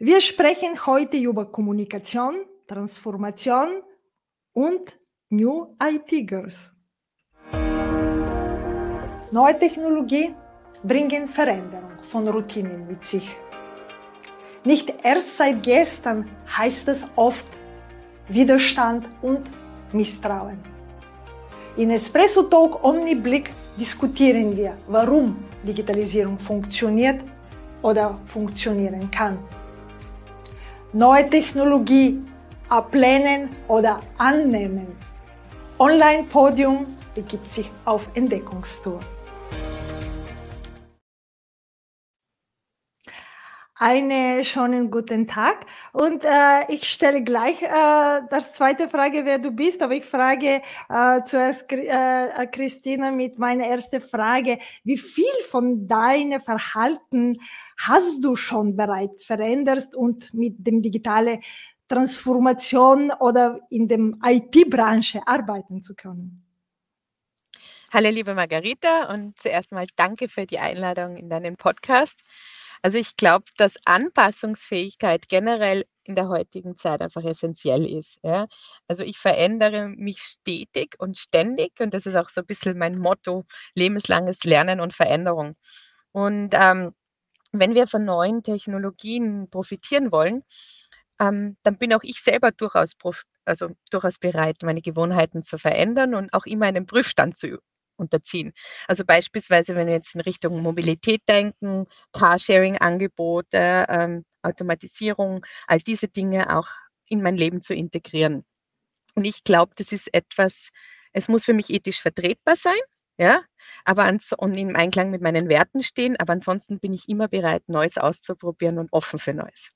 Wir sprechen heute über Kommunikation, Transformation und New IT Girls. Neue Technologie bringen Veränderung von Routinen mit sich. Nicht erst seit gestern heißt es oft Widerstand und Misstrauen. In Espresso Talk Omniblick diskutieren wir, warum Digitalisierung funktioniert oder funktionieren kann neue Technologie ablehnen oder annehmen. Online-Podium begibt sich auf Entdeckungstour. Einen schönen guten Tag. Und äh, ich stelle gleich äh, das zweite Frage, wer du bist. Aber ich frage äh, zuerst äh, Christina mit meiner ersten Frage. Wie viel von deinem Verhalten hast du schon bereits verändert und mit dem digitale Transformation oder in dem IT-Branche arbeiten zu können? Hallo, liebe Margarita, und zuerst mal danke für die Einladung in deinen Podcast. Also ich glaube, dass Anpassungsfähigkeit generell in der heutigen Zeit einfach essentiell ist. Ja. Also ich verändere mich stetig und ständig und das ist auch so ein bisschen mein Motto, lebenslanges Lernen und Veränderung. Und ähm, wenn wir von neuen Technologien profitieren wollen, ähm, dann bin auch ich selber durchaus, also durchaus bereit, meine Gewohnheiten zu verändern und auch immer einen Prüfstand zu unterziehen. Also beispielsweise, wenn wir jetzt in Richtung Mobilität denken, Carsharing-Angebote, ähm, Automatisierung, all diese Dinge auch in mein Leben zu integrieren. Und ich glaube, das ist etwas, es muss für mich ethisch vertretbar sein, ja, aber ans und im Einklang mit meinen Werten stehen, aber ansonsten bin ich immer bereit, Neues auszuprobieren und offen für Neues.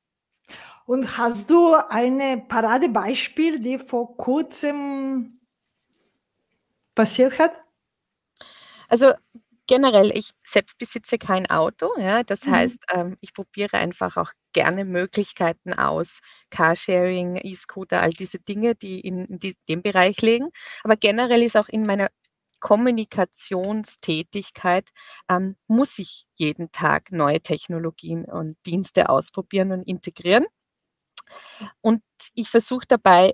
Und hast du ein Paradebeispiel, die vor kurzem passiert hat? Also generell, ich selbst besitze kein Auto, ja. Das Mhm. heißt, ähm, ich probiere einfach auch gerne Möglichkeiten aus, Carsharing, E-Scooter, all diese Dinge, die in in die dem Bereich liegen. Aber generell ist auch in meiner Kommunikationstätigkeit, ähm, muss ich jeden Tag neue Technologien und Dienste ausprobieren und integrieren. Und ich versuche dabei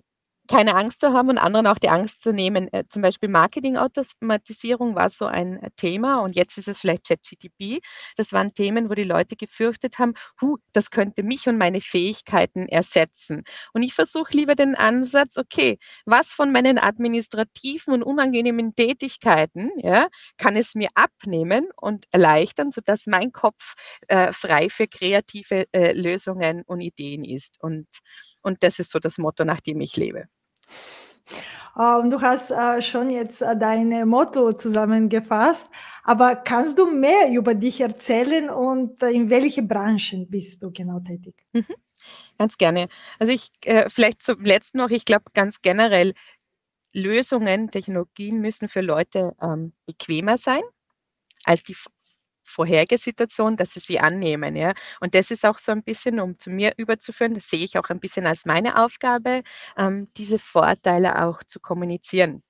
keine Angst zu haben und anderen auch die Angst zu nehmen. Äh, zum Beispiel Marketing-Automatisierung war so ein äh, Thema und jetzt ist es vielleicht ChatGTP. Das waren Themen, wo die Leute gefürchtet haben, huh, das könnte mich und meine Fähigkeiten ersetzen. Und ich versuche lieber den Ansatz, okay, was von meinen administrativen und unangenehmen Tätigkeiten ja, kann es mir abnehmen und erleichtern, sodass mein Kopf äh, frei für kreative äh, Lösungen und Ideen ist. Und, und das ist so das Motto, nach dem ich lebe. Ähm, du hast äh, schon jetzt äh, dein Motto zusammengefasst, aber kannst du mehr über dich erzählen und äh, in welche Branchen bist du genau tätig? Mhm. Ganz gerne. Also ich vielleicht zum letzten noch, ich glaube ganz generell, Lösungen, Technologien müssen für Leute ähm, bequemer sein als die vorherige Situation, dass sie sie annehmen, ja. Und das ist auch so ein bisschen, um zu mir überzuführen, das sehe ich auch ein bisschen als meine Aufgabe, ähm, diese Vorteile auch zu kommunizieren.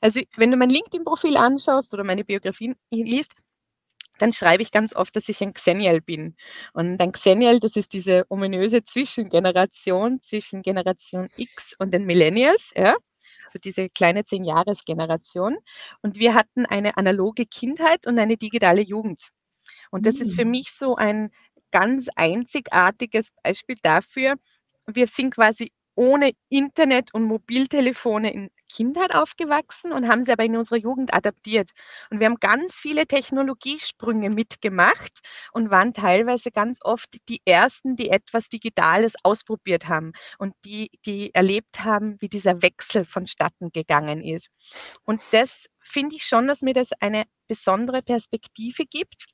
Also, wenn du mein LinkedIn-Profil anschaust oder meine Biografien liest, dann schreibe ich ganz oft, dass ich ein Xennial bin. Und ein Xennial, das ist diese ominöse Zwischengeneration zwischen Generation X und den Millennials, ja so diese kleine Zehn-Jahres-Generation. Und wir hatten eine analoge Kindheit und eine digitale Jugend. Und das ist für Mhm. mich so ein ganz einzigartiges Beispiel dafür. Wir sind quasi ohne Internet und Mobiltelefone in Kindheit aufgewachsen und haben sie aber in unserer Jugend adaptiert. Und wir haben ganz viele Technologiesprünge mitgemacht und waren teilweise ganz oft die Ersten, die etwas Digitales ausprobiert haben und die, die erlebt haben, wie dieser Wechsel vonstatten gegangen ist. Und das finde ich schon, dass mir das eine besondere Perspektive gibt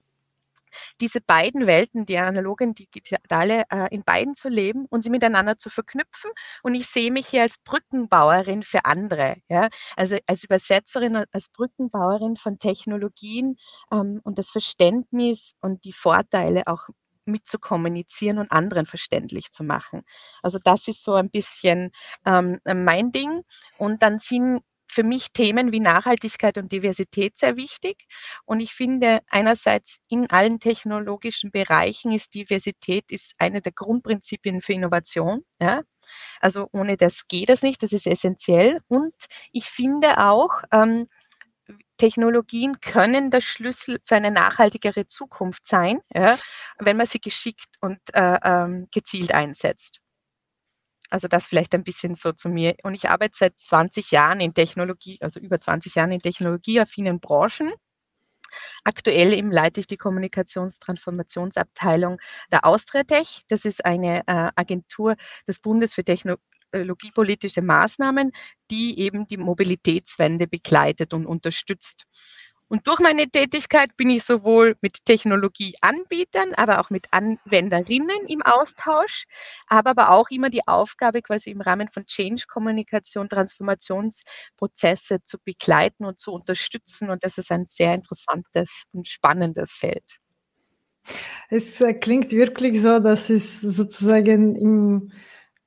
diese beiden Welten, die analoge und digitale, äh, in beiden zu leben und sie miteinander zu verknüpfen. Und ich sehe mich hier als Brückenbauerin für andere, ja. Also als Übersetzerin, als Brückenbauerin von Technologien ähm, und das Verständnis und die Vorteile auch mitzukommunizieren und anderen verständlich zu machen. Also das ist so ein bisschen ähm, mein Ding. Und dann sind für mich Themen wie Nachhaltigkeit und Diversität sehr wichtig. Und ich finde einerseits in allen technologischen Bereichen ist Diversität ist eine der Grundprinzipien für Innovation. Ja? Also ohne das geht es nicht, das ist essentiell. Und ich finde auch, ähm, Technologien können der Schlüssel für eine nachhaltigere Zukunft sein, ja, wenn man sie geschickt und äh, ähm, gezielt einsetzt. Also das vielleicht ein bisschen so zu mir. Und ich arbeite seit 20 Jahren in Technologie, also über 20 Jahren in technologieaffinen Branchen. Aktuell eben leite ich die Kommunikationstransformationsabteilung der Austriatech. Das ist eine äh, Agentur des Bundes für technologiepolitische Maßnahmen, die eben die Mobilitätswende begleitet und unterstützt. Und durch meine Tätigkeit bin ich sowohl mit Technologieanbietern, aber auch mit Anwenderinnen im Austausch, habe aber auch immer die Aufgabe, quasi im Rahmen von Change-Kommunikation, Transformationsprozesse zu begleiten und zu unterstützen. Und das ist ein sehr interessantes und spannendes Feld. Es äh, klingt wirklich so, dass es sozusagen im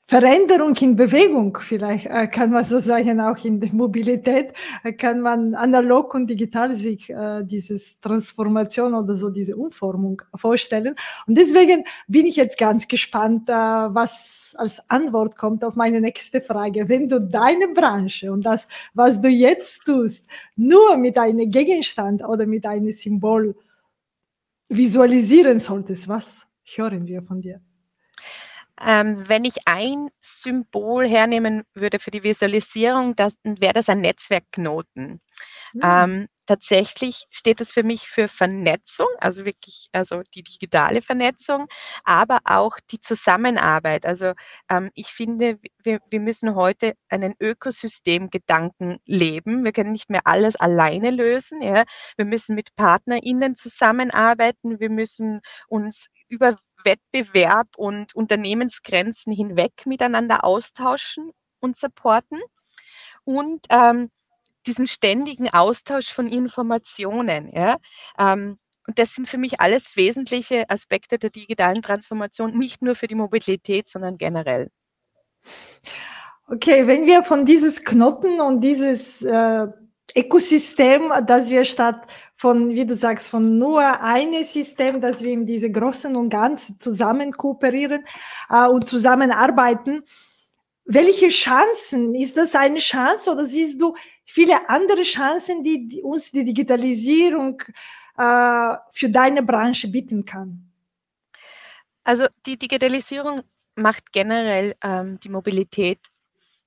Veränderung in Bewegung, vielleicht äh, kann man so sagen, auch in der Mobilität äh, kann man analog und digital sich äh, dieses Transformation oder so diese Umformung vorstellen. Und deswegen bin ich jetzt ganz gespannt, äh, was als Antwort kommt auf meine nächste Frage. Wenn du deine Branche und das, was du jetzt tust, nur mit einem Gegenstand oder mit einem Symbol visualisieren solltest, was hören wir von dir? Ähm, wenn ich ein Symbol hernehmen würde für die Visualisierung, dann wäre das ein Netzwerkknoten. Mhm. Ähm, tatsächlich steht das für mich für Vernetzung, also wirklich, also die digitale Vernetzung, aber auch die Zusammenarbeit. Also ähm, ich finde, wir, wir müssen heute einen Ökosystemgedanken leben. Wir können nicht mehr alles alleine lösen. Ja? Wir müssen mit PartnerInnen zusammenarbeiten. Wir müssen uns über Wettbewerb und Unternehmensgrenzen hinweg miteinander austauschen und supporten und ähm, diesen ständigen Austausch von Informationen. Ja? Ähm, und das sind für mich alles wesentliche Aspekte der digitalen Transformation, nicht nur für die Mobilität, sondern generell. Okay, wenn wir von dieses Knoten und dieses äh, Ökosystem, dass wir statt von, wie du sagst, von nur einem System, dass wir in diese Großen und Ganzen zusammen kooperieren äh, und zusammenarbeiten. Welche Chancen? Ist das eine Chance oder siehst du viele andere Chancen, die, die uns die Digitalisierung äh, für deine Branche bieten kann? Also die Digitalisierung macht generell ähm, die Mobilität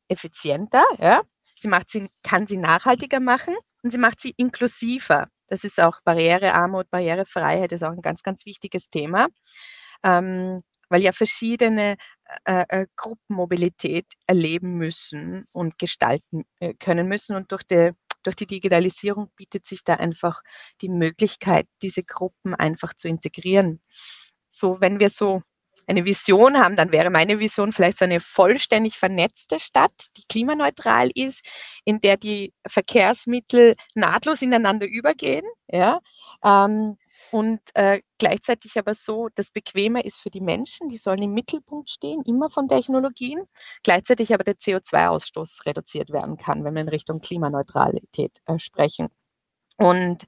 effizienter. Ja? Sie macht sie, kann sie nachhaltiger machen und sie macht sie inklusiver. Das ist auch Barrierearmut, Barrierefreiheit ist auch ein ganz, ganz wichtiges Thema, ähm, weil ja verschiedene äh, äh, Gruppenmobilität erleben müssen und gestalten äh, können müssen. Und durch die, durch die Digitalisierung bietet sich da einfach die Möglichkeit, diese Gruppen einfach zu integrieren. So, wenn wir so eine Vision haben, dann wäre meine Vision vielleicht so eine vollständig vernetzte Stadt, die klimaneutral ist, in der die Verkehrsmittel nahtlos ineinander übergehen, ja, ähm, und äh, gleichzeitig aber so, dass bequemer ist für die Menschen, die sollen im Mittelpunkt stehen, immer von Technologien, gleichzeitig aber der CO2-Ausstoß reduziert werden kann, wenn wir in Richtung Klimaneutralität äh, sprechen. Und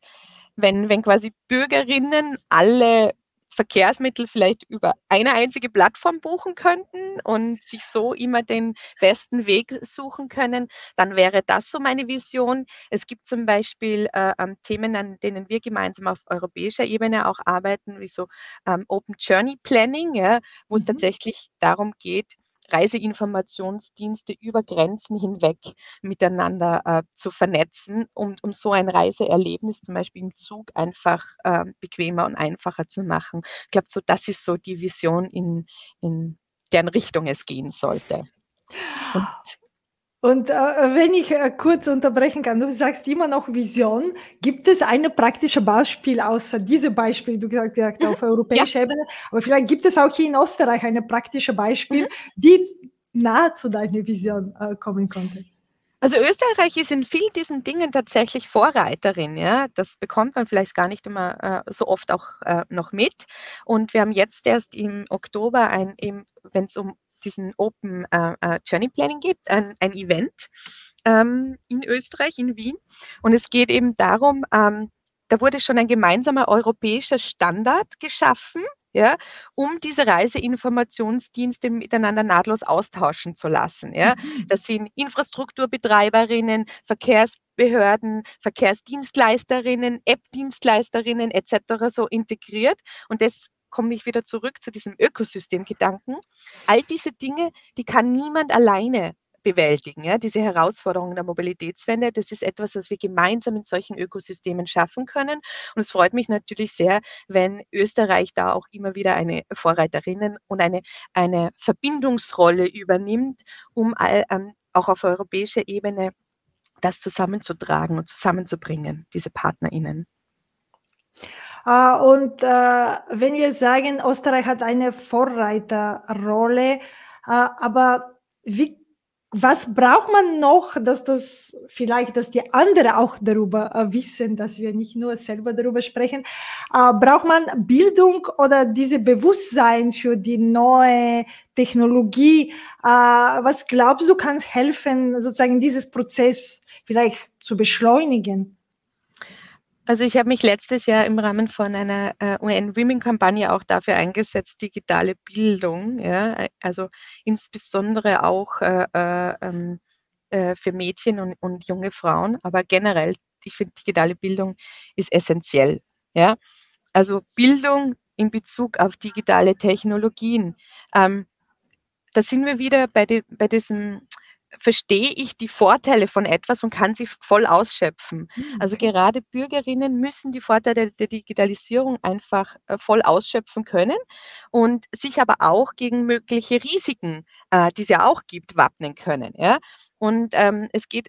wenn, wenn quasi Bürgerinnen alle Verkehrsmittel vielleicht über eine einzige Plattform buchen könnten und sich so immer den besten Weg suchen können, dann wäre das so meine Vision. Es gibt zum Beispiel äh, ähm, Themen, an denen wir gemeinsam auf europäischer Ebene auch arbeiten, wie so ähm, Open Journey Planning, ja, wo es mhm. tatsächlich darum geht, Reiseinformationsdienste über Grenzen hinweg miteinander äh, zu vernetzen, um, um so ein Reiseerlebnis zum Beispiel im Zug einfach äh, bequemer und einfacher zu machen. Ich glaube, so das ist so die Vision, in, in deren Richtung es gehen sollte. Und und äh, wenn ich äh, kurz unterbrechen kann, du sagst immer noch Vision. Gibt es ein praktisches Beispiel außer diesem Beispiel, du gesagt hast, auf mhm. europäischer ja. Ebene, aber vielleicht gibt es auch hier in Österreich ein praktisches Beispiel, mhm. die nahe zu deiner Vision äh, kommen konnte? Also Österreich ist in vielen diesen Dingen tatsächlich Vorreiterin. Ja? Das bekommt man vielleicht gar nicht immer äh, so oft auch äh, noch mit. Und wir haben jetzt erst im Oktober ein, wenn es um diesen Open äh, äh, Journey Planning gibt, ein, ein Event ähm, in Österreich, in Wien. Und es geht eben darum, ähm, da wurde schon ein gemeinsamer europäischer Standard geschaffen, ja, um diese Reiseinformationsdienste miteinander nahtlos austauschen zu lassen. Ja. Mhm. Das sind Infrastrukturbetreiberinnen, Verkehrsbehörden, Verkehrsdienstleisterinnen, App-Dienstleisterinnen etc. so integriert. Und das komme ich wieder zurück zu diesem Ökosystemgedanken. All diese Dinge, die kann niemand alleine bewältigen. Ja? Diese Herausforderungen der Mobilitätswende, das ist etwas, was wir gemeinsam in solchen Ökosystemen schaffen können. Und es freut mich natürlich sehr, wenn Österreich da auch immer wieder eine Vorreiterinnen und eine, eine Verbindungsrolle übernimmt, um all, ähm, auch auf europäischer Ebene das zusammenzutragen und zusammenzubringen, diese PartnerInnen. Uh, und uh, wenn wir sagen, Österreich hat eine Vorreiterrolle, uh, aber wie was braucht man noch, dass das vielleicht, dass die anderen auch darüber äh, wissen, dass wir nicht nur selber darüber sprechen? Äh, braucht man Bildung oder diese Bewusstsein für die neue Technologie? Äh, was glaubst du, kann helfen, sozusagen dieses Prozess vielleicht zu beschleunigen? Also ich habe mich letztes Jahr im Rahmen von einer äh, UN-Women-Kampagne auch dafür eingesetzt, digitale Bildung, ja, also insbesondere auch äh, äh, ähm, äh, für Mädchen und, und, junge Frauen, aber generell, ich finde, digitale Bildung ist essentiell. Ja? Also Bildung in Bezug auf digitale Technologien. Ähm, da sind wir wieder bei, die, bei diesem verstehe ich die Vorteile von etwas und kann sie voll ausschöpfen. Hm, also gerade Bürgerinnen müssen die Vorteile der Digitalisierung einfach äh, voll ausschöpfen können und sich aber auch gegen mögliche Risiken, äh, die es ja auch gibt, wappnen können. Ja? Und ähm, es geht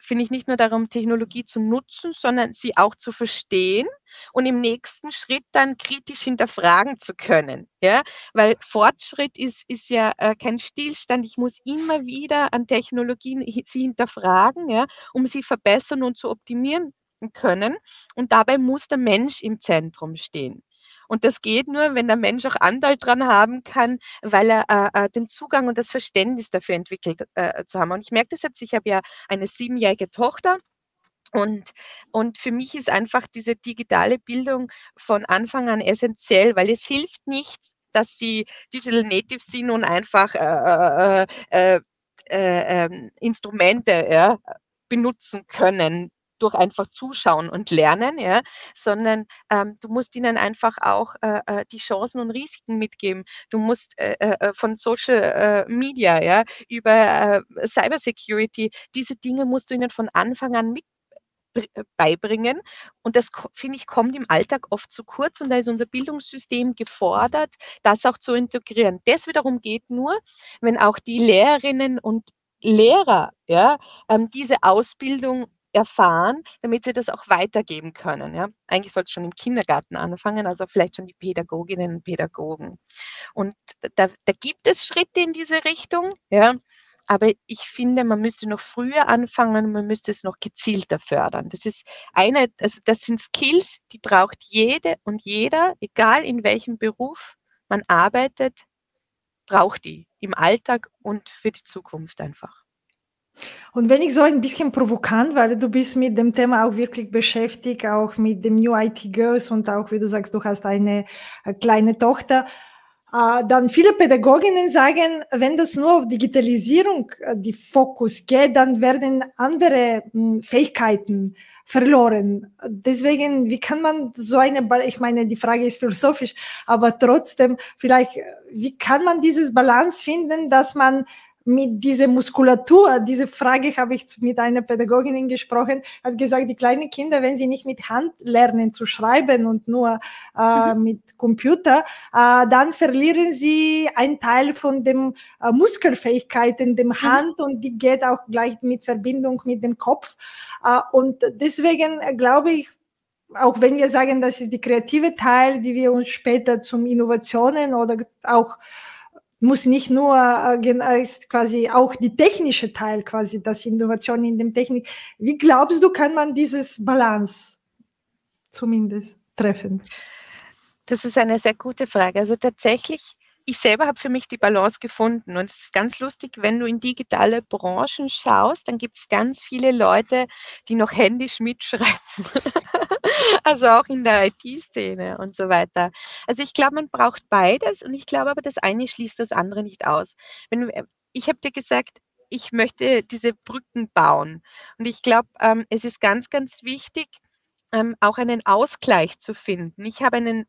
finde ich nicht nur darum, Technologie zu nutzen, sondern sie auch zu verstehen und im nächsten Schritt dann kritisch hinterfragen zu können. Ja, weil Fortschritt ist, ist ja äh, kein Stillstand. Ich muss immer wieder an Technologien sie hinterfragen, ja, um sie verbessern und zu optimieren können. Und dabei muss der Mensch im Zentrum stehen. Und das geht nur, wenn der Mensch auch Anteil dran haben kann, weil er äh, äh, den Zugang und das Verständnis dafür entwickelt äh, zu haben. Und ich merke das jetzt, ich habe ja eine siebenjährige Tochter. Und, und für mich ist einfach diese digitale Bildung von Anfang an essentiell, weil es hilft nicht, dass sie Digital Native sind und einfach äh, äh, äh, äh ähm, Instrumente ja, benutzen können, durch einfach Zuschauen und Lernen, ja, sondern ähm, du musst ihnen einfach auch äh, äh die Chancen und Risiken mitgeben. Du musst äh, äh, äh von Social äh, Media, ja, über äh, Cybersecurity, diese Dinge musst du ihnen von Anfang an mit beibringen. Und das, finde ich, kommt im Alltag oft zu kurz und da ist unser Bildungssystem gefordert, das auch zu integrieren. Das wiederum geht nur, wenn auch die Lehrerinnen und Lehrer ja, ähm, diese Ausbildung erfahren, damit sie das auch weitergeben können. Ja? Eigentlich sollte es schon im Kindergarten anfangen, also vielleicht schon die Pädagoginnen und Pädagogen. Und da, da gibt es Schritte in diese Richtung, ja. Aber ich finde, man müsste noch früher anfangen, man müsste es noch gezielter fördern. Das ist eine, also das sind Skills, die braucht jede und jeder, egal in welchem Beruf man arbeitet, braucht die im Alltag und für die Zukunft einfach. Und wenn ich so ein bisschen provokant, weil du bist mit dem Thema auch wirklich beschäftigt, auch mit dem New IT Girls und auch, wie du sagst, du hast eine äh, kleine Tochter, äh, dann viele Pädagoginnen sagen, wenn das nur auf Digitalisierung äh, die Fokus geht, dann werden andere hm, Fähigkeiten verloren. Deswegen, wie kann man so eine, ich meine, die Frage ist philosophisch, aber trotzdem, vielleicht, wie kann man dieses Balance finden, dass man mit dieser Muskulatur, diese Frage habe ich mit einer Pädagogin gesprochen, hat gesagt, die kleinen Kinder, wenn sie nicht mit Hand lernen zu schreiben und nur äh, mhm. mit Computer, äh, dann verlieren sie einen Teil von dem äh, Muskelfähigkeiten, dem mhm. Hand und die geht auch gleich mit Verbindung mit dem Kopf. Äh, und deswegen glaube ich, auch wenn wir sagen, das ist die kreative Teil, die wir uns später zum Innovationen oder auch muss nicht nur äh, ist quasi auch die technische Teil quasi, das Innovation in dem Technik. Wie glaubst du, kann man dieses Balance zumindest treffen? Das ist eine sehr gute Frage. Also tatsächlich ich selber habe für mich die Balance gefunden und es ist ganz lustig, wenn du in digitale Branchen schaust, dann gibt es ganz viele Leute, die noch händisch mitschreiben. also auch in der IT-Szene und so weiter. Also ich glaube, man braucht beides und ich glaube aber, das eine schließt das andere nicht aus. Wenn, ich habe dir gesagt, ich möchte diese Brücken bauen und ich glaube, ähm, es ist ganz, ganz wichtig, ähm, auch einen Ausgleich zu finden. Ich habe einen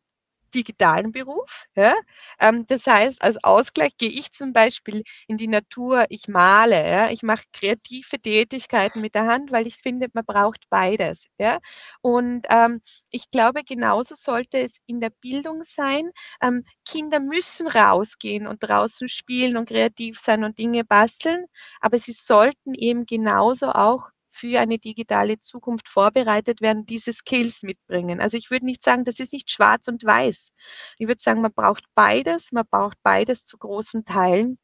digitalen Beruf. Ja? Ähm, das heißt, als Ausgleich gehe ich zum Beispiel in die Natur, ich male, ja? ich mache kreative Tätigkeiten mit der Hand, weil ich finde, man braucht beides. Ja? Und ähm, ich glaube, genauso sollte es in der Bildung sein. Ähm, Kinder müssen rausgehen und draußen spielen und kreativ sein und Dinge basteln, aber sie sollten eben genauso auch für eine digitale Zukunft vorbereitet werden, diese Skills mitbringen. Also ich würde nicht sagen, das ist nicht schwarz und weiß. Ich würde sagen, man braucht beides, man braucht beides zu großen Teilen.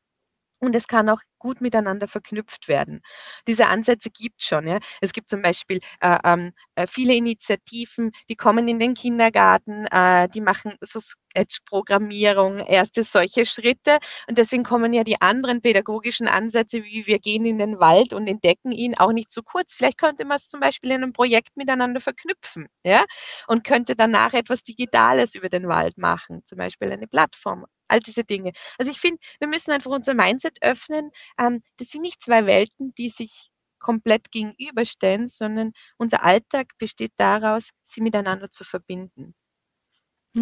Und es kann auch gut miteinander verknüpft werden. Diese Ansätze gibt es schon. Ja. Es gibt zum Beispiel äh, ähm, äh, viele Initiativen, die kommen in den Kindergarten, äh, die machen so Sketch-Programmierung, erste solche Schritte. Und deswegen kommen ja die anderen pädagogischen Ansätze, wie wir gehen in den Wald und entdecken ihn, auch nicht zu kurz. Vielleicht könnte man es zum Beispiel in einem Projekt miteinander verknüpfen ja, und könnte danach etwas Digitales über den Wald machen, zum Beispiel eine Plattform all diese Dinge. Also ich finde, wir müssen einfach unser Mindset öffnen, ähm, das sind nicht zwei Welten, die sich komplett gegenüberstellen, sondern unser Alltag besteht daraus, sie miteinander zu verbinden.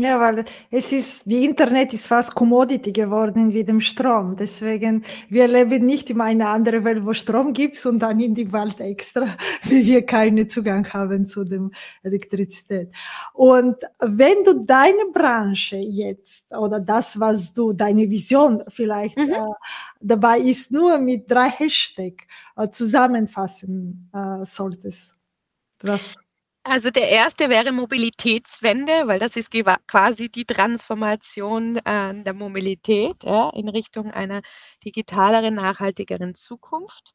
Ja, weil es ist, die Internet ist fast Commodity geworden wie dem Strom. Deswegen, wir leben nicht in einer anderen Welt, wo Strom gibt und dann in die Wald extra, wie wir keinen Zugang haben zu dem Elektrizität. Und wenn du deine Branche jetzt oder das, was du, deine Vision vielleicht mhm. äh, dabei ist, nur mit drei Hashtags äh, zusammenfassen äh, solltest, was also der erste wäre Mobilitätswende, weil das ist quasi die Transformation äh, der Mobilität ja, in Richtung einer digitaleren, nachhaltigeren Zukunft.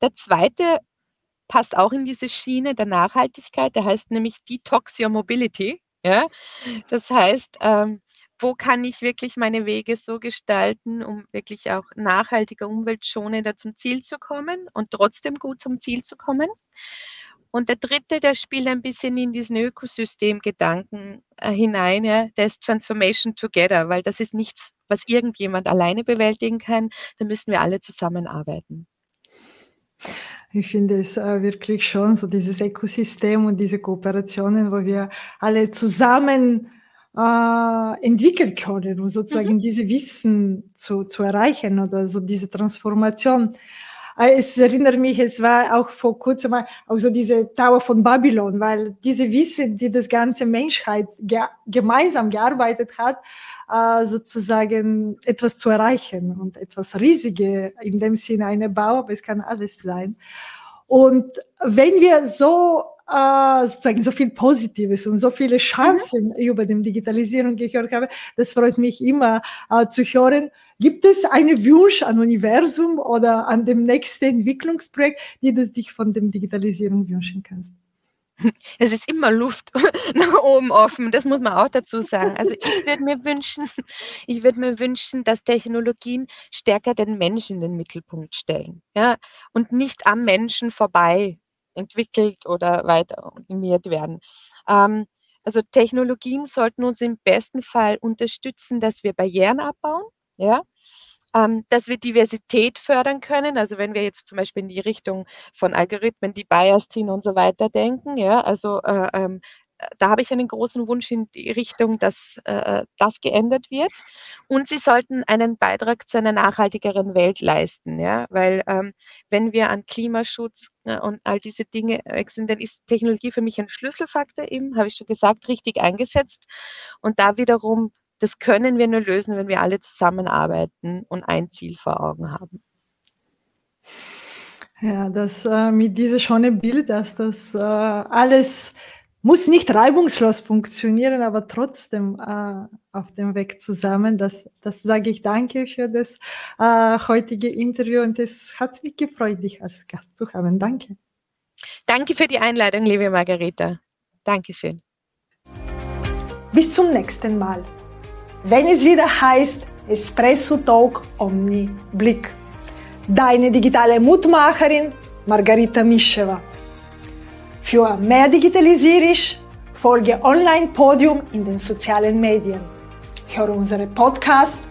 Der zweite passt auch in diese Schiene der Nachhaltigkeit, der heißt nämlich Detox Your Mobility. Ja? Das heißt, ähm, wo kann ich wirklich meine Wege so gestalten, um wirklich auch nachhaltiger, umweltschonender zum Ziel zu kommen und trotzdem gut zum Ziel zu kommen. Und der dritte, der spielt ein bisschen in diesen Ökosystemgedanken äh, hinein, ja, der ist Transformation Together, weil das ist nichts, was irgendjemand alleine bewältigen kann. Da müssen wir alle zusammenarbeiten. Ich finde es äh, wirklich schon so dieses Ökosystem und diese Kooperationen, wo wir alle zusammen äh, entwickeln können, um sozusagen mhm. diese Wissen zu, zu erreichen oder so diese Transformation. Äh, es erinnert mich, es war auch vor kurzem mal auch so diese Tower von Babylon, weil diese Wissen, die das ganze Menschheit ge gemeinsam gearbeitet hat, äh, sozusagen etwas zu erreichen und etwas Riesige, in dem Sinne eine Bau, aber es kann alles sein. Und wenn wir so äh, sozusagen so viel Positives und so viele Chancen mhm. über die Digitalisierung gehört habe, das freut mich immer äh, zu hören. Gibt es einen Wunsch an Universum oder an dem nächsten Entwicklungsprojekt, die du dich von dem Digitalisierung wünschen kannst? Es ist immer Luft nach oben offen, das muss man auch dazu sagen. Also ich würde mir wünschen, ich würde mir wünschen, dass Technologien stärker den Menschen in den Mittelpunkt stellen, ja, und nicht am Menschen vorbei entwickelt oder weiter optimiert werden. Ähm, also Technologien sollten uns im besten Fall unterstützen, dass wir Barrieren abbauen, ja, ähm, dass wir Diversität fördern können. Also wenn wir jetzt zum Beispiel in die Richtung von Algorithmen, die Bias ziehen und so weiter denken, ja, also äh, ähm, da habe ich einen großen Wunsch in die Richtung, dass äh, das geändert wird. Und sie sollten einen Beitrag zu einer nachhaltigeren Welt leisten, ja, weil ähm, wenn wir an Klimaschutz äh, und all diese Dinge wechseln, dann ist Technologie für mich ein Schlüsselfaktor eben, habe ich schon gesagt, richtig eingesetzt. Und da wiederum das können wir nur lösen, wenn wir alle zusammenarbeiten und ein Ziel vor Augen haben. Ja, das äh, mit diesem schönen Bild, dass das äh, alles muss nicht reibungslos funktionieren, aber trotzdem äh, auf dem Weg zusammen. Das, das sage ich danke für das äh, heutige Interview und es hat mich gefreut, dich als Gast zu haben. Danke. Danke für die Einladung, liebe Margareta. Dankeschön. Bis zum nächsten Mal wenn es wieder heißt Espresso Talk Omni Blick. Deine digitale Mutmacherin Margarita Mischewa. Für mehr Digitalisierung folge Online Podium in den sozialen Medien. Hör unsere Podcast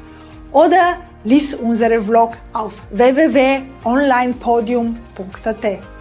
oder lies unsere Vlog auf www.onlinepodium.at.